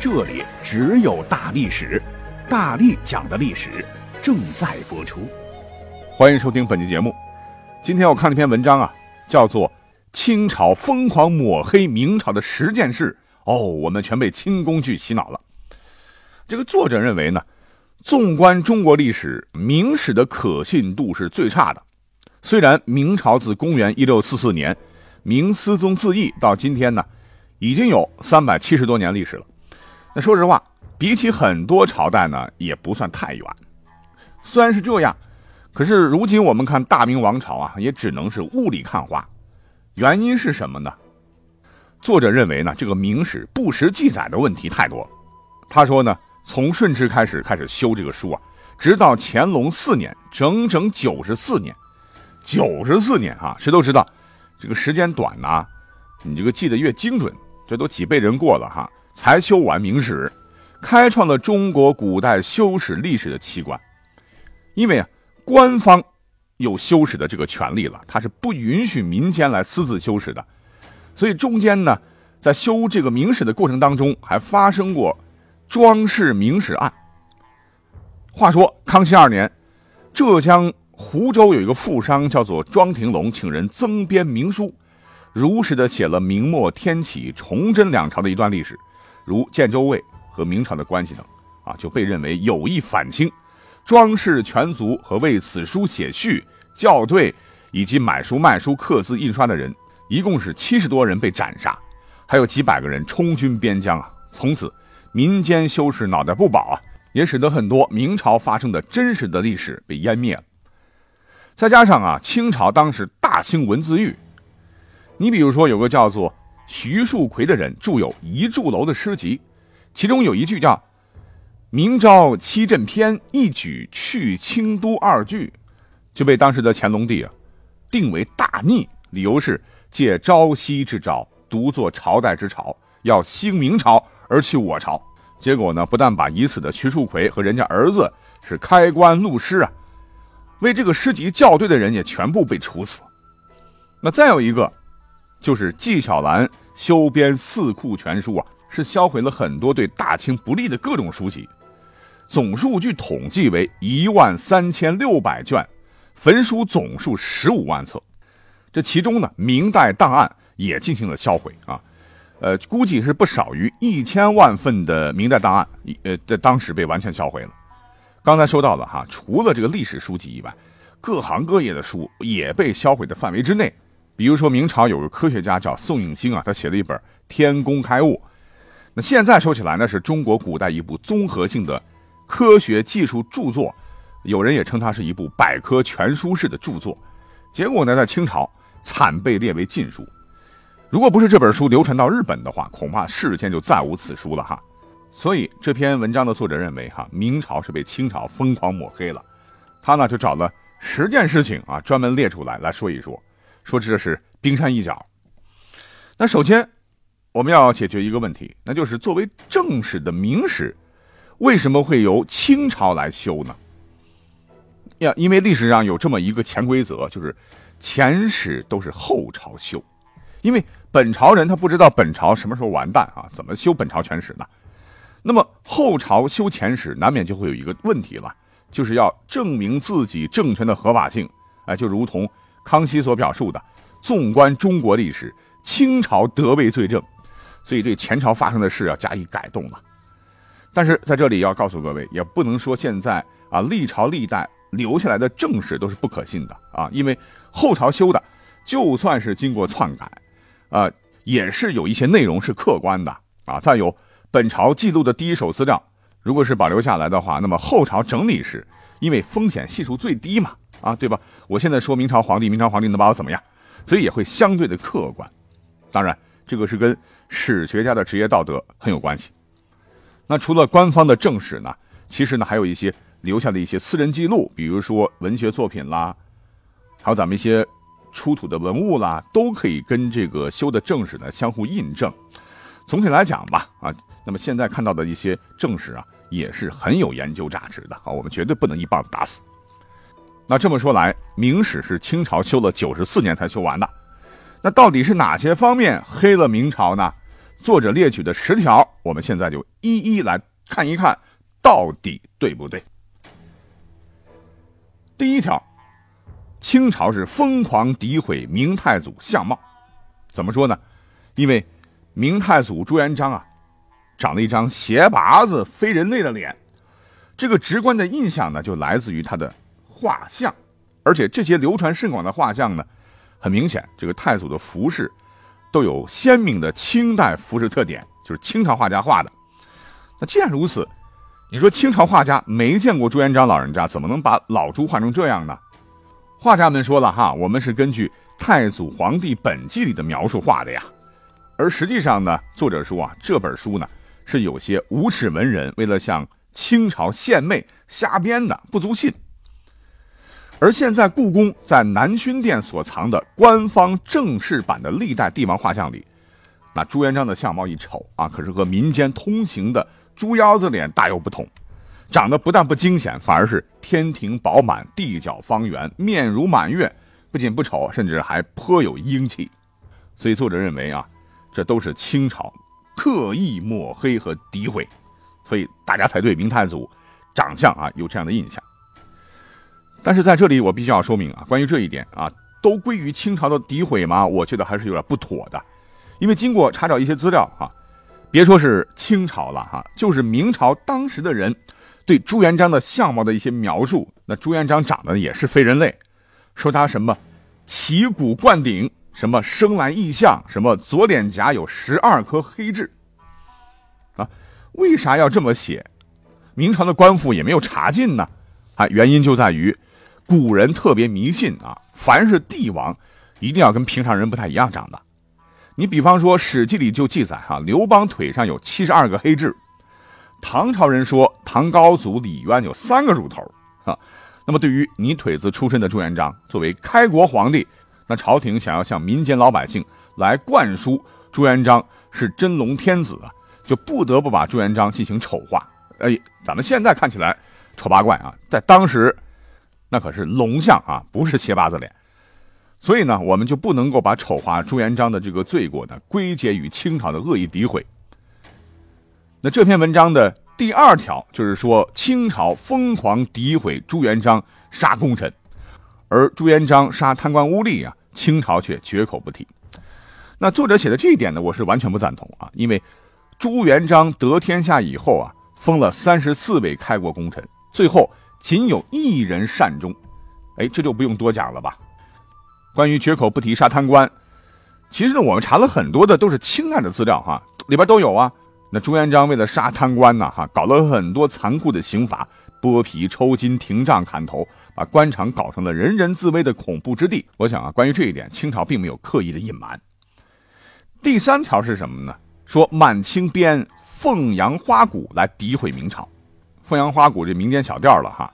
这里只有大历史，大力讲的历史正在播出。欢迎收听本期节目。今天我看了一篇文章啊，叫做《清朝疯狂抹黑明朝的十件事》。哦，我们全被清宫剧洗脑了。这个作者认为呢，纵观中国历史，明史的可信度是最差的。虽然明朝自公元一六四四年明思宗自缢到今天呢，已经有三百七十多年历史了。那说实话，比起很多朝代呢，也不算太远。虽然是这样，可是如今我们看大明王朝啊，也只能是雾里看花。原因是什么呢？作者认为呢，这个明史不实记载的问题太多。他说呢，从顺治开始开始修这个书啊，直到乾隆四年，整整九十四年，九十四年啊，谁都知道，这个时间短呢，你这个记得越精准，这都几辈人过了哈。才修完明史，开创了中国古代修史历史的奇观。因为啊，官方有修史的这个权利了，他是不允许民间来私自修史的。所以中间呢，在修这个明史的过程当中，还发生过装饰明史案。话说康熙二年，浙江湖州有一个富商叫做庄廷龙，请人增编明书，如实的写了明末天启、崇祯两朝的一段历史。如建州卫和明朝的关系等，啊，就被认为有意反清。庄氏全族和为此书写序、校对以及买书卖书、刻字印刷的人，一共是七十多人被斩杀，还有几百个人充军边疆啊。从此，民间修士脑袋不保啊，也使得很多明朝发生的真实的历史被湮灭了。再加上啊，清朝当时大兴文字狱，你比如说有个叫做。徐树奎的人著有一柱楼的诗集，其中有一句叫“明朝七镇篇，一举去清都”二句，就被当时的乾隆帝啊定为大逆，理由是借朝夕之朝，独坐朝代之朝，要兴明朝而去我朝。结果呢，不但把已死的徐树奎和人家儿子是开棺录尸啊，为这个诗集校对的人也全部被处死。那再有一个。就是纪晓岚修编《四库全书》啊，是销毁了很多对大清不利的各种书籍，总数据统计为一万三千六百卷，焚书总数十五万册。这其中呢，明代档案也进行了销毁啊，呃，估计是不少于一千万份的明代档案，呃，在当时被完全销毁了。刚才说到了哈，除了这个历史书籍以外，各行各业的书也被销毁的范围之内。比如说明朝有个科学家叫宋应星啊，他写了一本《天工开物》，那现在说起来呢，是中国古代一部综合性的科学技术著作，有人也称它是一部百科全书式的著作。结果呢，在清朝惨被列为禁书。如果不是这本书流传到日本的话，恐怕世间就再无此书了哈。所以这篇文章的作者认为哈，明朝是被清朝疯狂抹黑了。他呢就找了十件事情啊，专门列出来来说一说。说这是冰山一角。那首先，我们要解决一个问题，那就是作为正史的明史，为什么会由清朝来修呢？呀，因为历史上有这么一个潜规则，就是前史都是后朝修。因为本朝人他不知道本朝什么时候完蛋啊，怎么修本朝全史呢？那么后朝修前史，难免就会有一个问题了，就是要证明自己政权的合法性。哎，就如同。康熙所表述的，纵观中国历史，清朝得位最正，所以对前朝发生的事要加以改动了。但是在这里要告诉各位，也不能说现在啊历朝历代留下来的正史都是不可信的啊，因为后朝修的，就算是经过篡改，啊也是有一些内容是客观的啊。再有本朝记录的第一手资料，如果是保留下来的话，那么后朝整理时，因为风险系数最低嘛。啊，对吧？我现在说明朝皇帝，明朝皇帝能把我怎么样？所以也会相对的客观。当然，这个是跟史学家的职业道德很有关系。那除了官方的正史呢，其实呢，还有一些留下的一些私人记录，比如说文学作品啦，还有咱们一些出土的文物啦，都可以跟这个修的正史呢相互印证。总体来讲吧，啊，那么现在看到的一些正史啊，也是很有研究价值的啊，我们绝对不能一棒子打死。那这么说来，明史是清朝修了九十四年才修完的，那到底是哪些方面黑了明朝呢？作者列举的十条，我们现在就一一来看一看，到底对不对？第一条，清朝是疯狂诋毁明太祖相貌，怎么说呢？因为明太祖朱元璋啊，长了一张鞋拔子、非人类的脸，这个直观的印象呢，就来自于他的。画像，而且这些流传甚广的画像呢，很明显，这个太祖的服饰都有鲜明的清代服饰特点，就是清朝画家画的。那既然如此，你说清朝画家没见过朱元璋老人家，怎么能把老朱画成这样呢？画家们说了哈，我们是根据《太祖皇帝本纪》里的描述画的呀。而实际上呢，作者说啊，这本书呢是有些无耻文人为了向清朝献媚瞎编的，不足信。而现在，故宫在南薰殿所藏的官方正式版的历代帝王画像里，那朱元璋的相貌一瞅啊，可是和民间通行的猪腰子脸大有不同，长得不但不惊险，反而是天庭饱满，地角方圆，面如满月，不仅不丑，甚至还颇有英气。所以作者认为啊，这都是清朝刻意抹黑和诋毁，所以大家才对明太祖长相啊有这样的印象。但是在这里，我必须要说明啊，关于这一点啊，都归于清朝的诋毁吗？我觉得还是有点不妥的，因为经过查找一些资料啊，别说是清朝了哈，就是明朝当时的人对朱元璋的相貌的一些描述，那朱元璋长得也是非人类，说他什么旗鼓冠顶，什么生来异相，什么左脸颊有十二颗黑痣，啊，为啥要这么写？明朝的官府也没有查禁呢，啊，原因就在于。古人特别迷信啊，凡是帝王，一定要跟平常人不太一样长的。你比方说《史记》里就记载哈，刘邦腿上有七十二个黑痣。唐朝人说唐高祖李渊有三个乳头啊。那么对于泥腿子出身的朱元璋，作为开国皇帝，那朝廷想要向民间老百姓来灌输朱元璋是真龙天子啊，就不得不把朱元璋进行丑化。哎，咱们现在看起来丑八怪啊，在当时。那可是龙像啊，不是斜八字脸，所以呢，我们就不能够把丑化朱元璋的这个罪过呢归结于清朝的恶意诋毁。那这篇文章的第二条就是说，清朝疯狂诋毁朱元璋杀功臣，而朱元璋杀贪官污吏啊，清朝却绝口不提。那作者写的这一点呢，我是完全不赞同啊，因为朱元璋得天下以后啊，封了三十四位开国功臣，最后。仅有一人善终，哎，这就不用多讲了吧。关于绝口不提杀贪官，其实呢，我们查了很多的都是清代的资料哈，里边都有啊。那朱元璋为了杀贪官呢，哈，搞了很多残酷的刑罚，剥皮、抽筋、停杖、砍头，把官场搞成了人人自危的恐怖之地。我想啊，关于这一点，清朝并没有刻意的隐瞒。第三条是什么呢？说满清编《凤阳花鼓》来诋毁明朝。凤阳花鼓这民间小调了哈，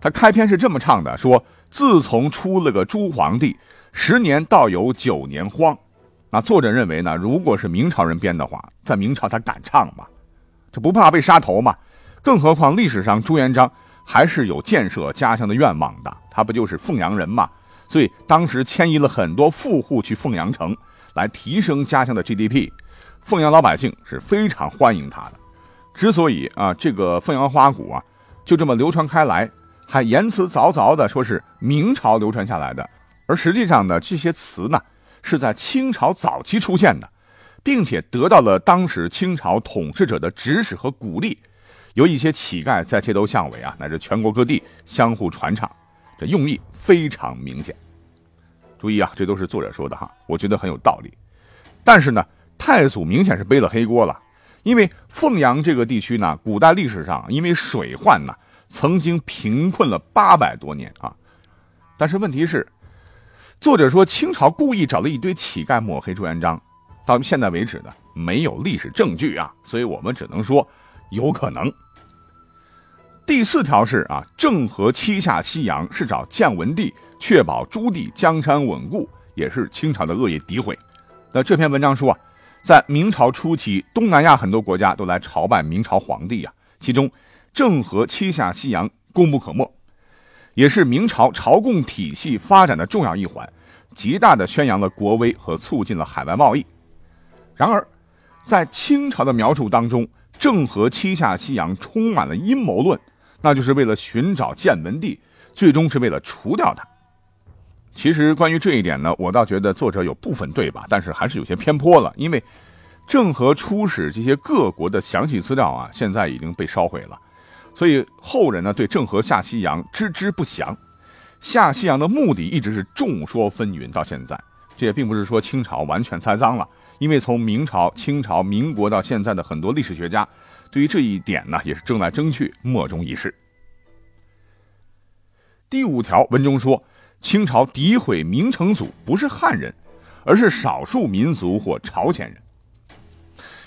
他开篇是这么唱的：说自从出了个朱皇帝，十年倒有九年荒。那作者认为呢，如果是明朝人编的话，在明朝他敢唱吗？这不怕被杀头吗？更何况历史上朱元璋还是有建设家乡的愿望的，他不就是凤阳人吗？所以当时迁移了很多富户去凤阳城，来提升家乡的 GDP，凤阳老百姓是非常欢迎他的。之所以啊，这个凤阳花鼓啊，就这么流传开来，还言辞凿凿的说是明朝流传下来的，而实际上呢，这些词呢是在清朝早期出现的，并且得到了当时清朝统治者的指使和鼓励，由一些乞丐在街头巷尾啊，乃至全国各地相互传唱，这用意非常明显。注意啊，这都是作者说的哈，我觉得很有道理。但是呢，太祖明显是背了黑锅了。因为凤阳这个地区呢，古代历史上因为水患呢，曾经贫困了八百多年啊。但是问题是，作者说清朝故意找了一堆乞丐抹黑朱元璋，到现在为止呢，没有历史证据啊，所以我们只能说有可能。第四条是啊，郑和七下西洋是找建文帝确保朱棣江山稳固，也是清朝的恶意诋毁。那这篇文章说啊，在明朝初期，东南亚很多国家都来朝拜明朝皇帝啊，其中郑和七下西洋功不可没，也是明朝朝贡体系发展的重要一环，极大的宣扬了国威和促进了海外贸易。然而，在清朝的描述当中，郑和七下西洋充满了阴谋论。那就是为了寻找建文帝，最终是为了除掉他。其实关于这一点呢，我倒觉得作者有部分对吧，但是还是有些偏颇了。因为郑和出使这些各国的详细资料啊，现在已经被烧毁了，所以后人呢对郑和下西洋知之不详。下西洋的目的一直是众说纷纭到现在。这也并不是说清朝完全栽赃了，因为从明朝、清朝、民国到现在的很多历史学家。对于这一点呢，也是争来争去，莫衷一是。第五条文中说，清朝诋毁明成祖不是汉人，而是少数民族或朝鲜人。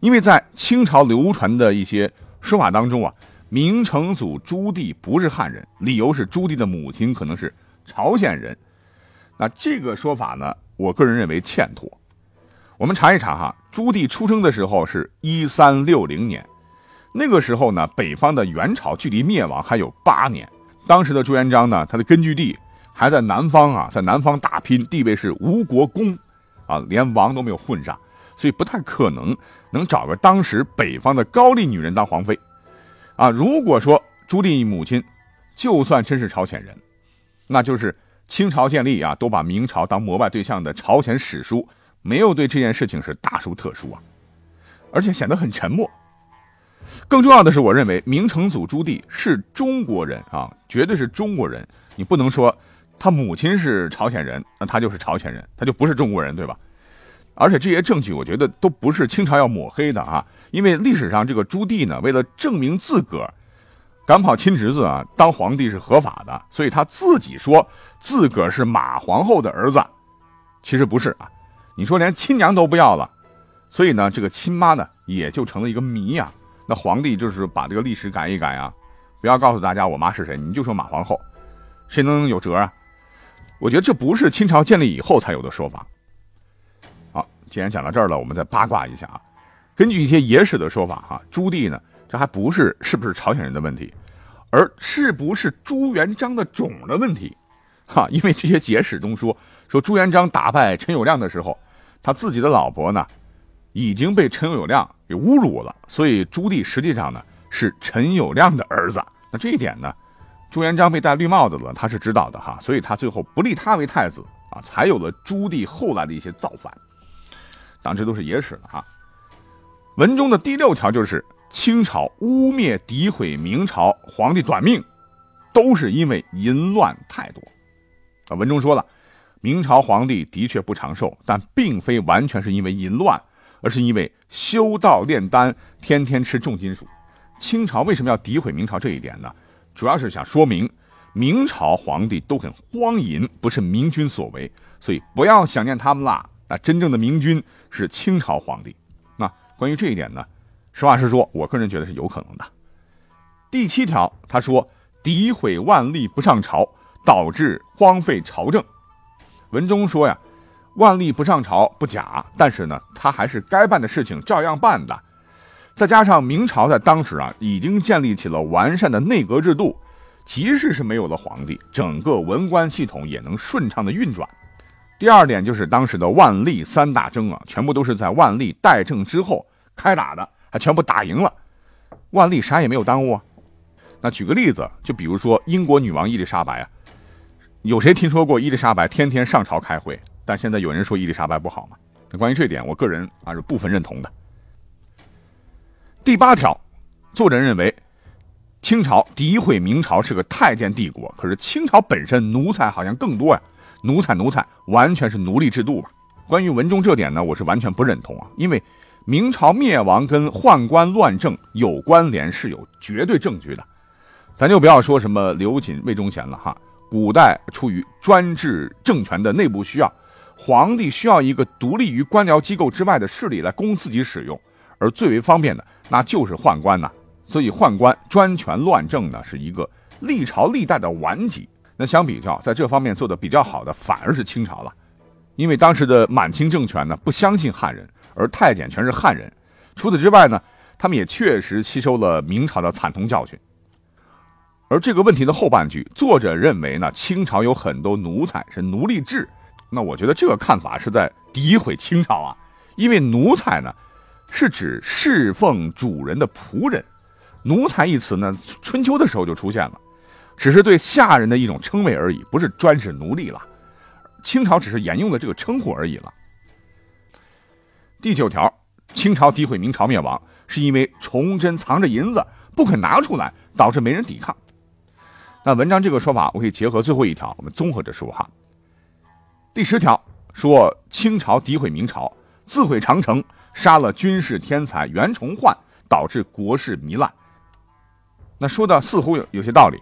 因为在清朝流传的一些说法当中啊，明成祖朱棣不是汉人，理由是朱棣的母亲可能是朝鲜人。那这个说法呢，我个人认为欠妥。我们查一查哈，朱棣出生的时候是一三六零年。那个时候呢，北方的元朝距离灭亡还有八年。当时的朱元璋呢，他的根据地还在南方啊，在南方打拼，地位是吴国公，啊，连王都没有混上，所以不太可能能找个当时北方的高丽女人当皇妃。啊，如果说朱棣母亲就算真是朝鲜人，那就是清朝建立啊，都把明朝当膜拜对象的朝鲜史书没有对这件事情是大书特书啊，而且显得很沉默。更重要的是，我认为明成祖朱棣是中国人啊，绝对是中国人。你不能说他母亲是朝鲜人，那他就是朝鲜人，他就不是中国人，对吧？而且这些证据，我觉得都不是清朝要抹黑的啊。因为历史上这个朱棣呢，为了证明自个儿赶跑亲侄子啊，当皇帝是合法的，所以他自己说自个儿是马皇后的儿子，其实不是啊。你说连亲娘都不要了，所以呢，这个亲妈呢，也就成了一个谜呀。那皇帝就是把这个历史改一改啊，不要告诉大家我妈是谁，你就说马皇后，谁能有辙啊？我觉得这不是清朝建立以后才有的说法。好，既然讲到这儿了，我们再八卦一下啊。根据一些野史的说法，哈，朱棣呢，这还不是是不是朝鲜人的问题，而是不是朱元璋的种的问题，哈，因为这些野史中说，说朱元璋打败陈友谅的时候，他自己的老婆呢，已经被陈友谅。给侮辱了，所以朱棣实际上呢是陈友谅的儿子。那这一点呢，朱元璋被戴绿帽子了，他是知道的哈，所以他最后不立他为太子啊，才有了朱棣后来的一些造反。当然这都是野史了哈。文中的第六条就是清朝污蔑诋毁明朝皇帝短命，都是因为淫乱太多。啊，文中说了，明朝皇帝的确不长寿，但并非完全是因为淫乱。而是因为修道炼丹，天天吃重金属。清朝为什么要诋毁明朝这一点呢？主要是想说明明朝皇帝都很荒淫，不是明君所为，所以不要想念他们啦。那真正的明君是清朝皇帝。那关于这一点呢，实话实说，我个人觉得是有可能的。第七条，他说诋毁万历不上朝，导致荒废朝政。文中说呀。万历不上朝不假，但是呢，他还是该办的事情照样办的。再加上明朝在当时啊，已经建立起了完善的内阁制度，即使是没有了皇帝，整个文官系统也能顺畅的运转。第二点就是当时的万历三大征啊，全部都是在万历代政之后开打的，还全部打赢了。万历啥也没有耽误啊。那举个例子，就比如说英国女王伊丽莎白啊，有谁听说过伊丽莎白天天上朝开会？但现在有人说伊丽莎白不好嘛？那关于这点，我个人啊是部分认同的。第八条，作者认为清朝诋毁明朝是个太监帝国，可是清朝本身奴才好像更多呀，奴才奴才完全是奴隶制度吧？关于文中这点呢，我是完全不认同啊，因为明朝灭亡跟宦官乱政有关联，是有绝对证据的。咱就不要说什么刘瑾、魏忠贤了哈，古代出于专制政权的内部需要。皇帝需要一个独立于官僚机构之外的势力来供自己使用，而最为方便的那就是宦官呐。所以宦官专权乱政呢，是一个历朝历代的顽疾。那相比较，在这方面做的比较好的，反而是清朝了，因为当时的满清政权呢不相信汉人，而太监全是汉人。除此之外呢，他们也确实吸收了明朝的惨痛教训。而这个问题的后半句，作者认为呢，清朝有很多奴才是奴隶制。那我觉得这个看法是在诋毁清朝啊，因为奴才呢，是指侍奉主人的仆人。奴才一词呢，春秋的时候就出现了，只是对下人的一种称谓而已，不是专指奴隶了。清朝只是沿用了这个称呼而已了。第九条，清朝诋毁明朝灭亡，是因为崇祯藏着银子不肯拿出来，导致没人抵抗。那文章这个说法，我可以结合最后一条，我们综合着说哈。第十条说清朝诋毁明朝，自毁长城，杀了军事天才袁崇焕，导致国事糜烂。那说的似乎有有些道理。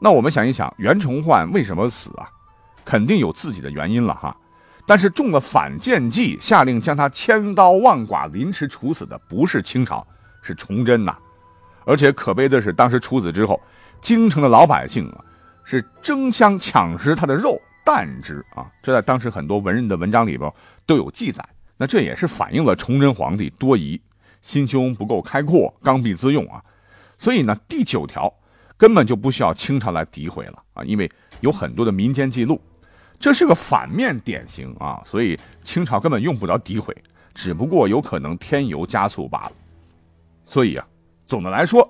那我们想一想，袁崇焕为什么死啊？肯定有自己的原因了哈。但是中了反间计，下令将他千刀万剐、凌迟处死的不是清朝，是崇祯呐。而且可悲的是，当时处死之后。京城的老百姓啊，是争相抢食他的肉蛋汁啊，这在当时很多文人的文章里边都有记载。那这也是反映了崇祯皇帝多疑，心胸不够开阔，刚愎自用啊。所以呢，第九条根本就不需要清朝来诋毁了啊，因为有很多的民间记录，这是个反面典型啊，所以清朝根本用不着诋毁，只不过有可能添油加醋罢了。所以啊，总的来说。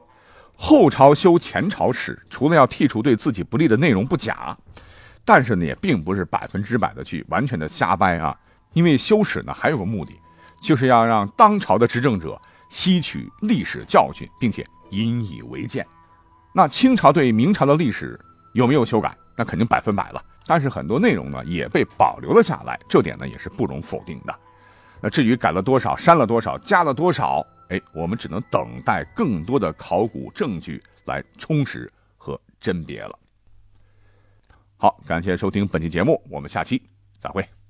后朝修前朝史，除了要剔除对自己不利的内容不假，但是呢，也并不是百分之百的去完全的瞎掰啊。因为修史呢，还有个目的，就是要让当朝的执政者吸取历史教训，并且引以为鉴。那清朝对明朝的历史有没有修改？那肯定百分百了。但是很多内容呢，也被保留了下来，这点呢，也是不容否定的。那至于改了多少、删了多少、加了多少？哎，我们只能等待更多的考古证据来充实和甄别了。好，感谢收听本期节目，我们下期再会。